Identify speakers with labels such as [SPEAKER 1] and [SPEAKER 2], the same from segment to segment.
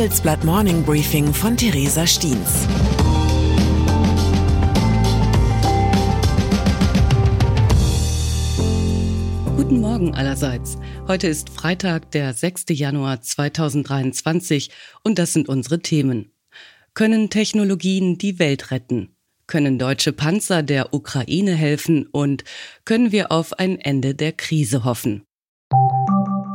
[SPEAKER 1] Handelsblatt Morning Briefing von Theresa Stiens.
[SPEAKER 2] Guten Morgen allerseits. Heute ist Freitag, der 6. Januar 2023 und das sind unsere Themen. Können Technologien die Welt retten? Können deutsche Panzer der Ukraine helfen und können wir auf ein Ende der Krise hoffen?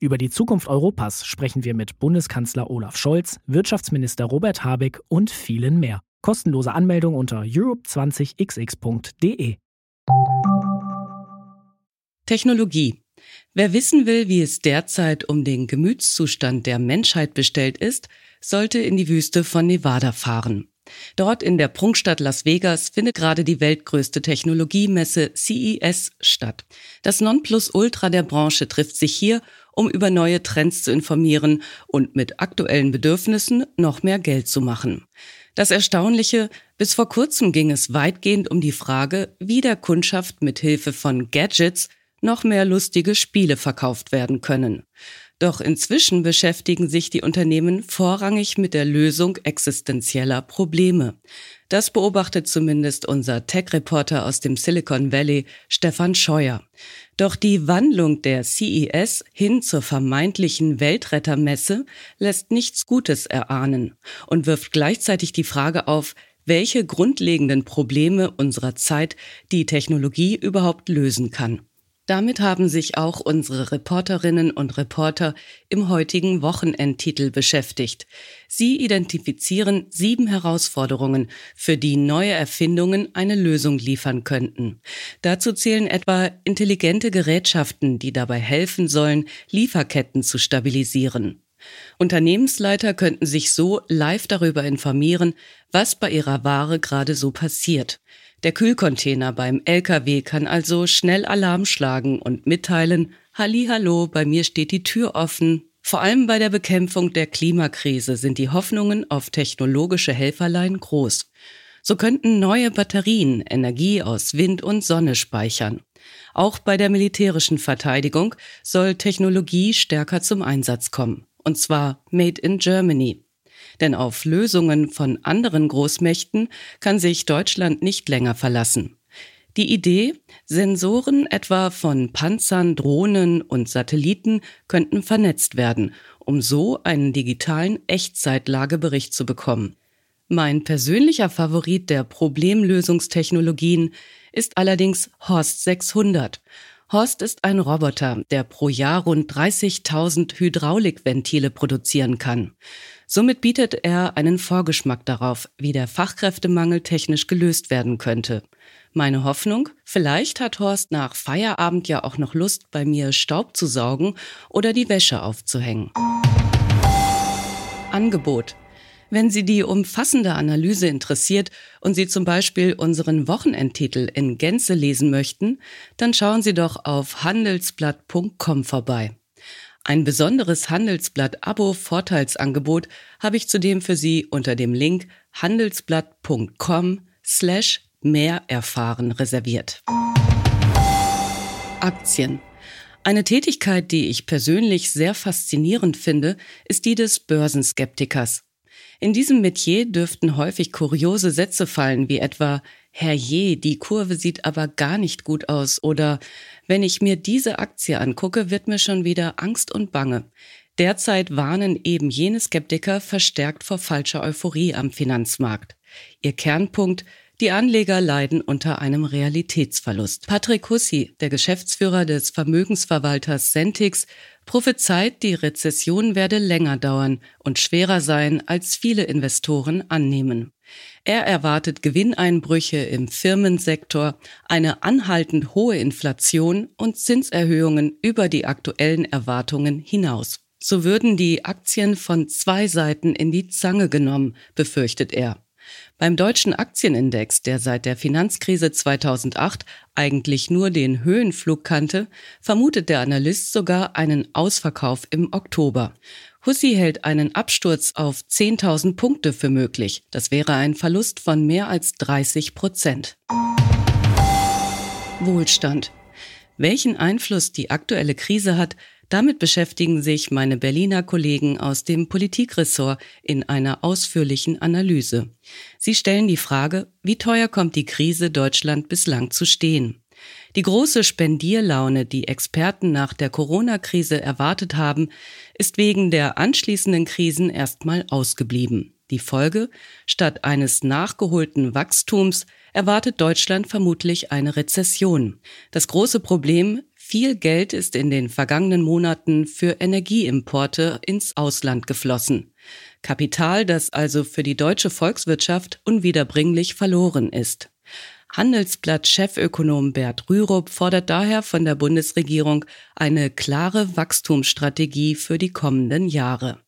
[SPEAKER 3] Über die Zukunft Europas sprechen wir mit Bundeskanzler Olaf Scholz, Wirtschaftsminister Robert Habeck und vielen mehr. Kostenlose Anmeldung unter europe20xx.de.
[SPEAKER 2] Technologie. Wer wissen will, wie es derzeit um den Gemütszustand der Menschheit bestellt ist, sollte in die Wüste von Nevada fahren. Dort in der Prunkstadt Las Vegas findet gerade die weltgrößte Technologiemesse CES statt. Das Nonplusultra der Branche trifft sich hier, um über neue Trends zu informieren und mit aktuellen Bedürfnissen noch mehr Geld zu machen. Das Erstaunliche, bis vor kurzem ging es weitgehend um die Frage, wie der Kundschaft mit Hilfe von Gadgets noch mehr lustige Spiele verkauft werden können. Doch inzwischen beschäftigen sich die Unternehmen vorrangig mit der Lösung existenzieller Probleme. Das beobachtet zumindest unser Tech-Reporter aus dem Silicon Valley, Stefan Scheuer. Doch die Wandlung der CES hin zur vermeintlichen Weltrettermesse lässt nichts Gutes erahnen und wirft gleichzeitig die Frage auf, welche grundlegenden Probleme unserer Zeit die Technologie überhaupt lösen kann. Damit haben sich auch unsere Reporterinnen und Reporter im heutigen Wochenendtitel beschäftigt. Sie identifizieren sieben Herausforderungen, für die neue Erfindungen eine Lösung liefern könnten. Dazu zählen etwa intelligente Gerätschaften, die dabei helfen sollen, Lieferketten zu stabilisieren. Unternehmensleiter könnten sich so live darüber informieren, was bei ihrer Ware gerade so passiert. Der Kühlcontainer beim LKW kann also schnell Alarm schlagen und mitteilen, hallo, bei mir steht die Tür offen. Vor allem bei der Bekämpfung der Klimakrise sind die Hoffnungen auf technologische Helferlein groß. So könnten neue Batterien Energie aus Wind und Sonne speichern. Auch bei der militärischen Verteidigung soll Technologie stärker zum Einsatz kommen. Und zwar Made in Germany. Denn auf Lösungen von anderen Großmächten kann sich Deutschland nicht länger verlassen. Die Idee, Sensoren etwa von Panzern, Drohnen und Satelliten könnten vernetzt werden, um so einen digitalen Echtzeitlagebericht zu bekommen. Mein persönlicher Favorit der Problemlösungstechnologien ist allerdings Horst 600. Horst ist ein Roboter, der pro Jahr rund 30.000 Hydraulikventile produzieren kann. Somit bietet er einen Vorgeschmack darauf, wie der Fachkräftemangel technisch gelöst werden könnte. Meine Hoffnung, vielleicht hat Horst nach Feierabend ja auch noch Lust, bei mir Staub zu saugen oder die Wäsche aufzuhängen. Angebot. Wenn Sie die umfassende Analyse interessiert und Sie zum Beispiel unseren Wochenendtitel in Gänze lesen möchten, dann schauen Sie doch auf handelsblatt.com vorbei. Ein besonderes Handelsblatt-Abo-Vorteilsangebot habe ich zudem für Sie unter dem Link handelsblatt.com slash mehr erfahren reserviert. Aktien. Eine Tätigkeit, die ich persönlich sehr faszinierend finde, ist die des Börsenskeptikers. In diesem Metier dürften häufig kuriose Sätze fallen, wie etwa Herrje, die Kurve sieht aber gar nicht gut aus oder wenn ich mir diese Aktie angucke, wird mir schon wieder Angst und Bange. Derzeit warnen eben jene Skeptiker verstärkt vor falscher Euphorie am Finanzmarkt. Ihr Kernpunkt, die Anleger leiden unter einem Realitätsverlust. Patrick Hussi, der Geschäftsführer des Vermögensverwalters Centix, prophezeit, die Rezession werde länger dauern und schwerer sein, als viele Investoren annehmen. Er erwartet Gewinneinbrüche im Firmensektor, eine anhaltend hohe Inflation und Zinserhöhungen über die aktuellen Erwartungen hinaus. So würden die Aktien von zwei Seiten in die Zange genommen, befürchtet er. Beim deutschen Aktienindex, der seit der Finanzkrise 2008 eigentlich nur den Höhenflug kannte, vermutet der Analyst sogar einen Ausverkauf im Oktober. Hussi hält einen Absturz auf 10.000 Punkte für möglich. Das wäre ein Verlust von mehr als 30 Prozent. Wohlstand. Welchen Einfluss die aktuelle Krise hat, damit beschäftigen sich meine Berliner Kollegen aus dem Politikressort in einer ausführlichen Analyse. Sie stellen die Frage, wie teuer kommt die Krise Deutschland bislang zu stehen? Die große Spendierlaune, die Experten nach der Corona-Krise erwartet haben, ist wegen der anschließenden Krisen erstmal ausgeblieben. Die Folge? Statt eines nachgeholten Wachstums erwartet Deutschland vermutlich eine Rezession. Das große Problem, viel Geld ist in den vergangenen Monaten für Energieimporte ins Ausland geflossen. Kapital, das also für die deutsche Volkswirtschaft unwiederbringlich verloren ist. Handelsblatt-Chefökonom Bert Rürup fordert daher von der Bundesregierung eine klare Wachstumsstrategie für die kommenden Jahre.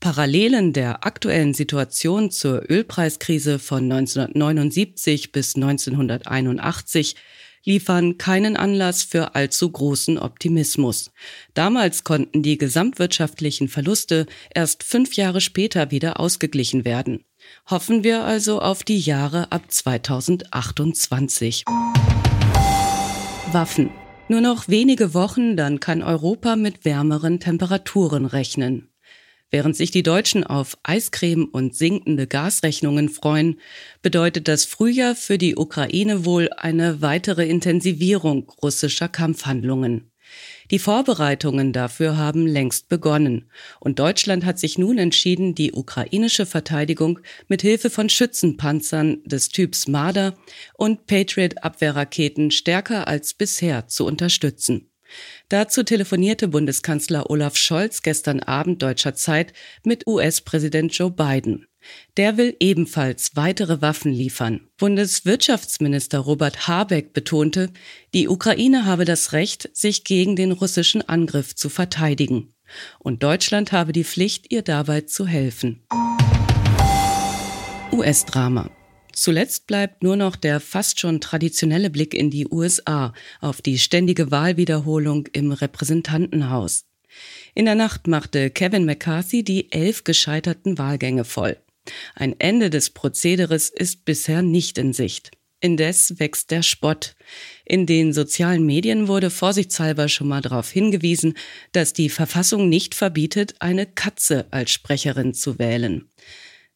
[SPEAKER 2] Parallelen der aktuellen Situation zur Ölpreiskrise von 1979 bis 1981 liefern keinen Anlass für allzu großen Optimismus. Damals konnten die gesamtwirtschaftlichen Verluste erst fünf Jahre später wieder ausgeglichen werden. Hoffen wir also auf die Jahre ab 2028. Waffen. Nur noch wenige Wochen, dann kann Europa mit wärmeren Temperaturen rechnen. Während sich die Deutschen auf Eiscreme und sinkende Gasrechnungen freuen, bedeutet das Frühjahr für die Ukraine wohl eine weitere Intensivierung russischer Kampfhandlungen. Die Vorbereitungen dafür haben längst begonnen und Deutschland hat sich nun entschieden, die ukrainische Verteidigung mit Hilfe von Schützenpanzern des Typs Marder und Patriot-Abwehrraketen stärker als bisher zu unterstützen. Dazu telefonierte Bundeskanzler Olaf Scholz gestern Abend deutscher Zeit mit US-Präsident Joe Biden. Der will ebenfalls weitere Waffen liefern. Bundeswirtschaftsminister Robert Habeck betonte, die Ukraine habe das Recht, sich gegen den russischen Angriff zu verteidigen. Und Deutschland habe die Pflicht, ihr dabei zu helfen. US-Drama. Zuletzt bleibt nur noch der fast schon traditionelle Blick in die USA auf die ständige Wahlwiederholung im Repräsentantenhaus. In der Nacht machte Kevin McCarthy die elf gescheiterten Wahlgänge voll. Ein Ende des Prozederes ist bisher nicht in Sicht. Indes wächst der Spott. In den sozialen Medien wurde vorsichtshalber schon mal darauf hingewiesen, dass die Verfassung nicht verbietet, eine Katze als Sprecherin zu wählen.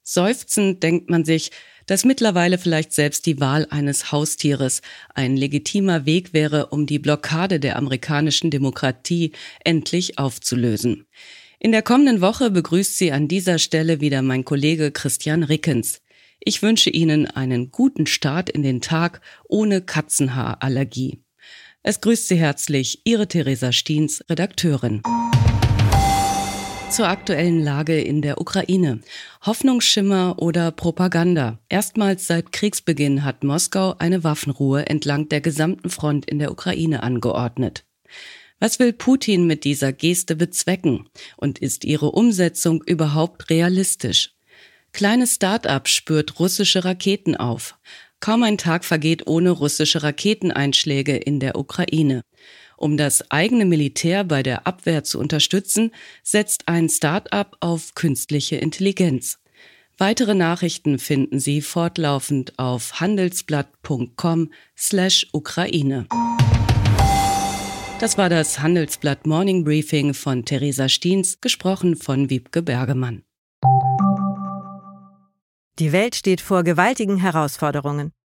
[SPEAKER 2] Seufzend denkt man sich, dass mittlerweile vielleicht selbst die Wahl eines Haustieres ein legitimer Weg wäre, um die Blockade der amerikanischen Demokratie endlich aufzulösen. In der kommenden Woche begrüßt Sie an dieser Stelle wieder mein Kollege Christian Rickens. Ich wünsche Ihnen einen guten Start in den Tag ohne Katzenhaarallergie. Es grüßt Sie herzlich Ihre Theresa Stiens, Redakteurin. Zur aktuellen Lage in der Ukraine. Hoffnungsschimmer oder Propaganda. Erstmals seit Kriegsbeginn hat Moskau eine Waffenruhe entlang der gesamten Front in der Ukraine angeordnet. Was will Putin mit dieser Geste bezwecken? Und ist ihre Umsetzung überhaupt realistisch? Kleine Start-up spürt russische Raketen auf. Kaum ein Tag vergeht ohne russische Raketeneinschläge in der Ukraine. Um das eigene Militär bei der Abwehr zu unterstützen, setzt ein Start-up auf künstliche Intelligenz. Weitere Nachrichten finden Sie fortlaufend auf handelsblatt.com slash Ukraine. Das war das Handelsblatt Morning Briefing von Theresa Stiens, gesprochen von Wiebke Bergemann.
[SPEAKER 4] Die Welt steht vor gewaltigen Herausforderungen.